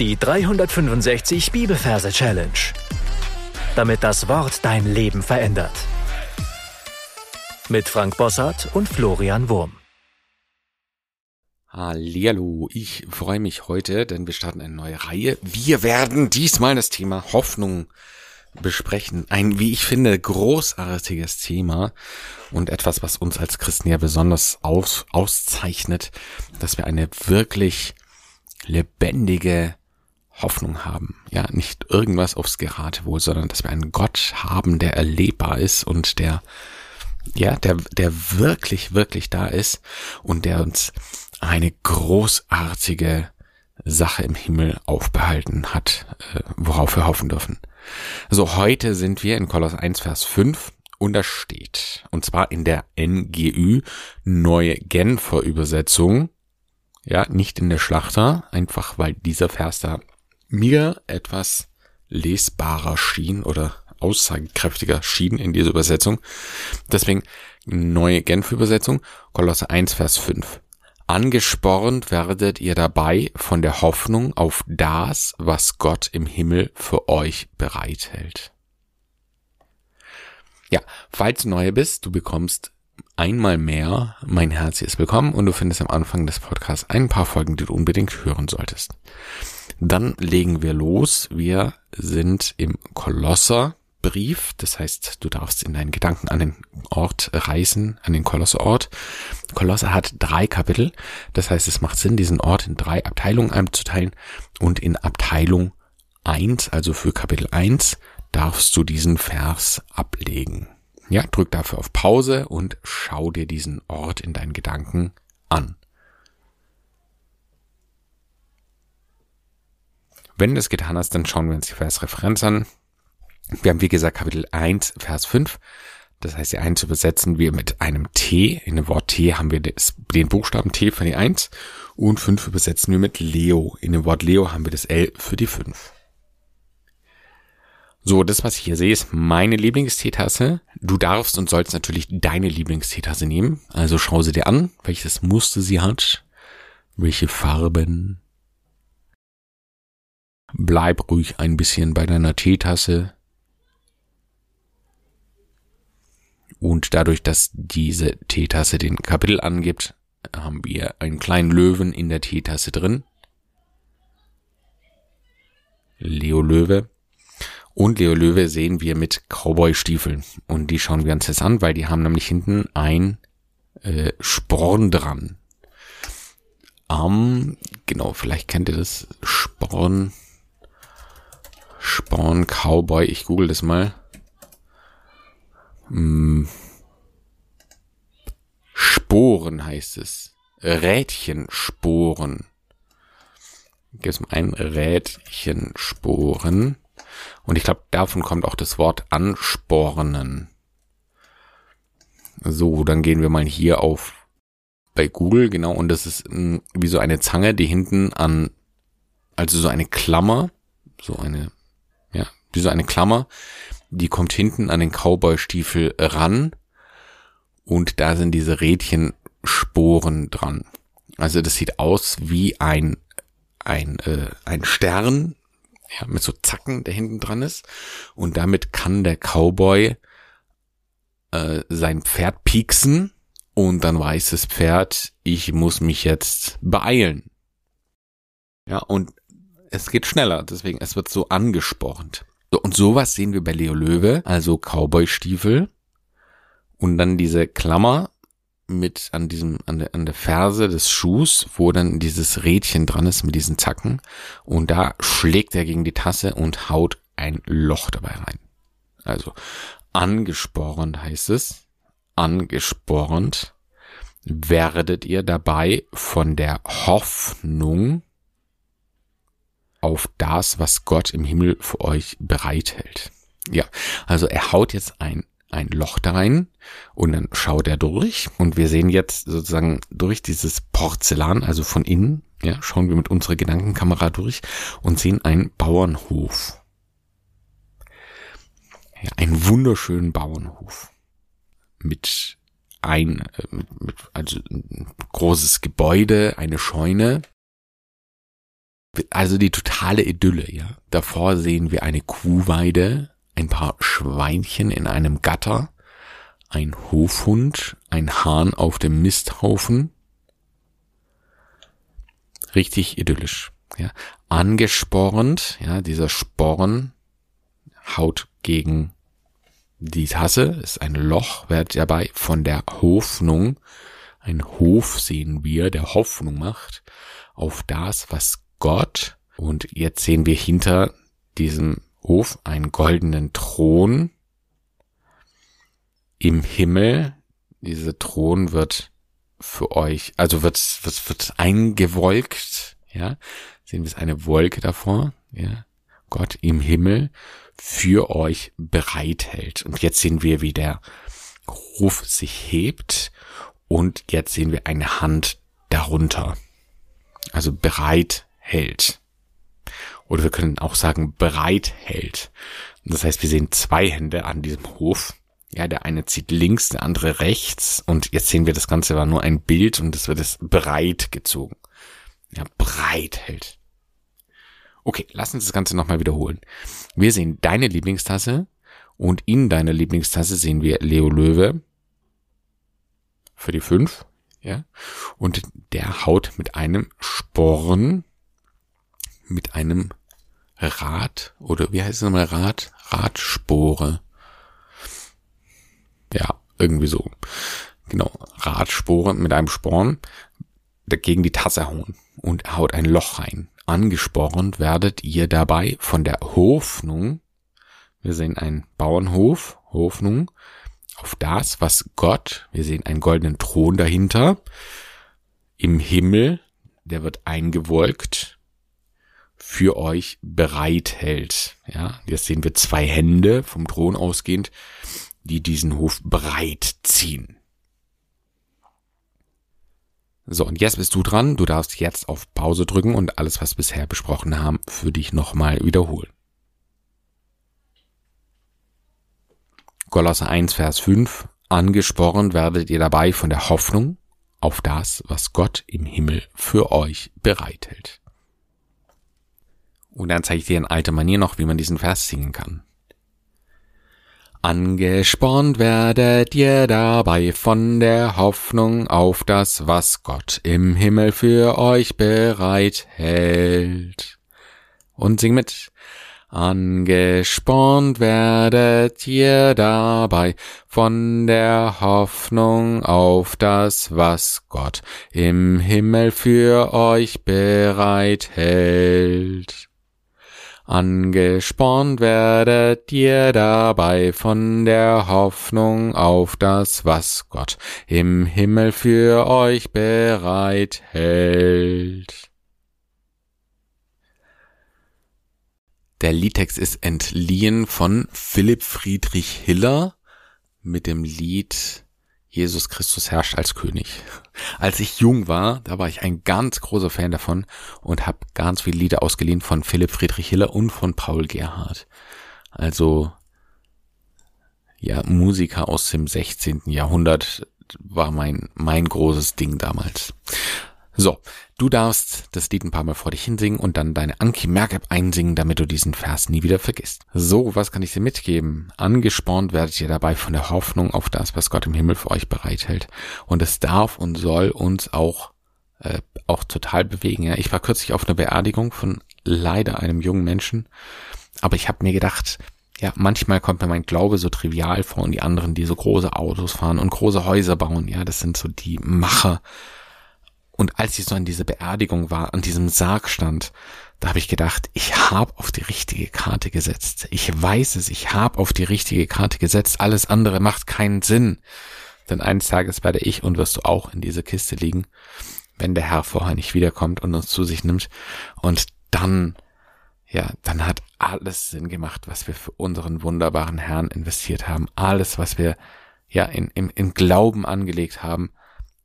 Die 365 Bibelverse Challenge. Damit das Wort dein Leben verändert. Mit Frank Bossart und Florian Wurm. Hallihallo, ich freue mich heute, denn wir starten eine neue Reihe. Wir werden diesmal das Thema Hoffnung besprechen. Ein, wie ich finde, großartiges Thema und etwas, was uns als Christen ja besonders aus, auszeichnet, dass wir eine wirklich lebendige Hoffnung haben. Ja, nicht irgendwas aufs Geratewohl, sondern dass wir einen Gott haben, der erlebbar ist und der, ja, der, der wirklich, wirklich da ist und der uns eine großartige Sache im Himmel aufbehalten hat, äh, worauf wir hoffen dürfen. Also heute sind wir in Koloss 1, Vers 5 und da steht, und zwar in der NGÜ, Neue Genfer Übersetzung, ja, nicht in der Schlachter, einfach weil dieser Vers da mir etwas lesbarer schien oder aussagekräftiger schien in dieser Übersetzung. Deswegen neue Genf-Übersetzung, Kolosse 1, Vers 5. Angespornt werdet ihr dabei von der Hoffnung auf das, was Gott im Himmel für euch bereithält. Ja, falls du neu bist, du bekommst einmal mehr mein Herz ist willkommen und du findest am Anfang des Podcasts ein paar Folgen, die du unbedingt hören solltest. Dann legen wir los. Wir sind im Kolosserbrief. Das heißt, du darfst in deinen Gedanken an den Ort reisen, an den Kolosserort. Kolosser hat drei Kapitel. Das heißt, es macht Sinn, diesen Ort in drei Abteilungen einzuteilen. Und in Abteilung eins, also für Kapitel eins, darfst du diesen Vers ablegen. Ja, drück dafür auf Pause und schau dir diesen Ort in deinen Gedanken an. Wenn du das getan hast, dann schauen wir uns die Versreferenz an. Wir haben, wie gesagt, Kapitel 1, Vers 5. Das heißt, die 1 übersetzen wir mit einem T. In dem Wort T haben wir den Buchstaben T für die 1 und 5 übersetzen wir mit Leo. In dem Wort Leo haben wir das L für die 5. So, das, was ich hier sehe, ist meine Lieblingsteetasse. Du darfst und sollst natürlich deine Lieblingsteetasse nehmen. Also schau sie dir an, welches Muster sie hat, welche Farben, Bleib ruhig ein bisschen bei deiner Teetasse. Und dadurch, dass diese Teetasse den Kapitel angibt, haben wir einen kleinen Löwen in der Teetasse drin. Leo Löwe. Und Leo Löwe sehen wir mit Cowboy-Stiefeln. Und die schauen wir uns jetzt an, weil die haben nämlich hinten ein äh, Sporn dran. Ähm, genau, vielleicht kennt ihr das Sporn. Spawn Cowboy, ich google das mal. Hm. Sporen heißt es. Rädchensporen. Gibt es ein Rädchensporen. Und ich glaube, davon kommt auch das Wort anspornen. So, dann gehen wir mal hier auf bei Google, genau, und das ist mh, wie so eine Zange, die hinten an, also so eine Klammer, so eine so eine Klammer, die kommt hinten an den Cowboy-Stiefel ran und da sind diese Rädchensporen dran. Also das sieht aus wie ein ein äh, ein Stern ja, mit so Zacken, der hinten dran ist und damit kann der Cowboy äh, sein Pferd pieksen und dann weiß das Pferd, ich muss mich jetzt beeilen. Ja, und es geht schneller, deswegen es wird so angespornt. So, und sowas sehen wir bei Leo Löwe, also Cowboy-Stiefel. Und dann diese Klammer mit an diesem, an der, an der Ferse des Schuhs, wo dann dieses Rädchen dran ist mit diesen Zacken. Und da schlägt er gegen die Tasse und haut ein Loch dabei rein. Also angespornt heißt es. Angespornt werdet ihr dabei von der Hoffnung auf das, was Gott im Himmel für euch bereithält. Ja, also er haut jetzt ein, ein Loch da rein und dann schaut er durch und wir sehen jetzt sozusagen durch dieses Porzellan, also von innen, ja, schauen wir mit unserer Gedankenkamera durch und sehen einen Bauernhof. Ja, einen wunderschönen Bauernhof mit ein, äh, mit, also ein großes Gebäude, eine Scheune, also die totale Idylle, ja. Davor sehen wir eine Kuhweide, ein paar Schweinchen in einem Gatter, ein Hofhund, ein Hahn auf dem Misthaufen. Richtig idyllisch, ja. Angespornt, ja, dieser Sporn haut gegen die Tasse, ist ein Loch, wird dabei von der Hoffnung, ein Hof sehen wir, der Hoffnung macht auf das, was Gott, und jetzt sehen wir hinter diesem Hof einen goldenen Thron im Himmel. Dieser Thron wird für euch, also wird, wird, wird eingewolkt, ja. Sehen wir es eine Wolke davor, ja. Gott im Himmel für euch bereithält. Und jetzt sehen wir, wie der Ruf sich hebt und jetzt sehen wir eine Hand darunter. Also bereit hält. Oder wir können auch sagen bereit hält. Das heißt, wir sehen zwei Hände an diesem Hof. Ja, der eine zieht links, der andere rechts. Und jetzt sehen wir, das Ganze war nur ein Bild und es wird es breit gezogen. Ja, breit hält. Okay, lass uns das Ganze nochmal wiederholen. Wir sehen deine Lieblingstasse und in deiner Lieblingstasse sehen wir Leo Löwe für die fünf, ja, und der haut mit einem Sporn, mit einem Rad, oder wie heißt es nochmal Rad? Radspore. Ja, irgendwie so. Genau, Radspore mit einem Sporn gegen die Tasse hauen und haut ein Loch rein angespornt werdet ihr dabei von der Hoffnung, wir sehen einen Bauernhof, Hoffnung, auf das, was Gott, wir sehen einen goldenen Thron dahinter, im Himmel, der wird eingewolkt, für euch bereithält. Ja, jetzt sehen wir zwei Hände vom Thron ausgehend, die diesen Hof breit ziehen. So, und jetzt bist du dran. Du darfst jetzt auf Pause drücken und alles, was wir bisher besprochen haben, für dich nochmal wiederholen. Kolosser 1, Vers 5. Angesporen werdet ihr dabei von der Hoffnung auf das, was Gott im Himmel für euch bereithält. Und dann zeige ich dir in alter Manier noch, wie man diesen Vers singen kann. Angespornt werdet ihr dabei von der Hoffnung auf das, was Gott im Himmel für euch bereithält. Und sing mit. Angespornt werdet ihr dabei von der Hoffnung auf das, was Gott im Himmel für euch bereithält. Angespornt werdet ihr dabei von der Hoffnung auf das, was Gott im Himmel für euch bereithält. Der Liedtext ist entliehen von Philipp Friedrich Hiller mit dem Lied Jesus Christus herrscht als König. Als ich jung war, da war ich ein ganz großer Fan davon und habe ganz viele Lieder ausgeliehen von Philipp Friedrich Hiller und von Paul Gerhardt. Also ja, Musiker aus dem 16. Jahrhundert war mein mein großes Ding damals. So, du darfst das Lied ein paar Mal vor dich hinsingen und dann deine Anki Merk-App einsingen, damit du diesen Vers nie wieder vergisst. So, was kann ich dir mitgeben? Angespornt werdet ihr dabei von der Hoffnung auf das, was Gott im Himmel für euch bereithält. Und es darf und soll uns auch, äh, auch total bewegen. Ja, ich war kürzlich auf einer Beerdigung von leider einem jungen Menschen, aber ich habe mir gedacht, ja, manchmal kommt mir mein Glaube so trivial vor und die anderen, die so große Autos fahren und große Häuser bauen, ja, das sind so die Macher und als ich so an dieser Beerdigung war, an diesem Sarg stand, da habe ich gedacht, ich habe auf die richtige Karte gesetzt. Ich weiß es, ich habe auf die richtige Karte gesetzt. Alles andere macht keinen Sinn. Denn eines Tages werde ich und wirst du auch in dieser Kiste liegen, wenn der Herr vorher nicht wiederkommt und uns zu sich nimmt. Und dann, ja, dann hat alles Sinn gemacht, was wir für unseren wunderbaren Herrn investiert haben. Alles, was wir ja in, in, in Glauben angelegt haben,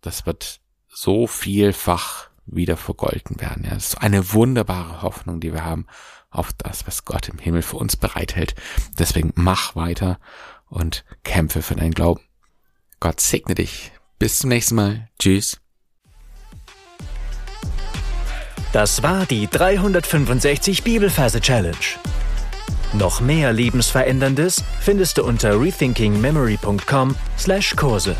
das wird so vielfach wieder vergolten werden. Ja, das ist eine wunderbare Hoffnung, die wir haben auf das, was Gott im Himmel für uns bereithält. Deswegen mach weiter und kämpfe für deinen Glauben. Gott segne dich. Bis zum nächsten Mal. Tschüss. Das war die 365 Bibelferse Challenge. Noch mehr Lebensveränderndes findest du unter rethinkingmemory.com/Kurse.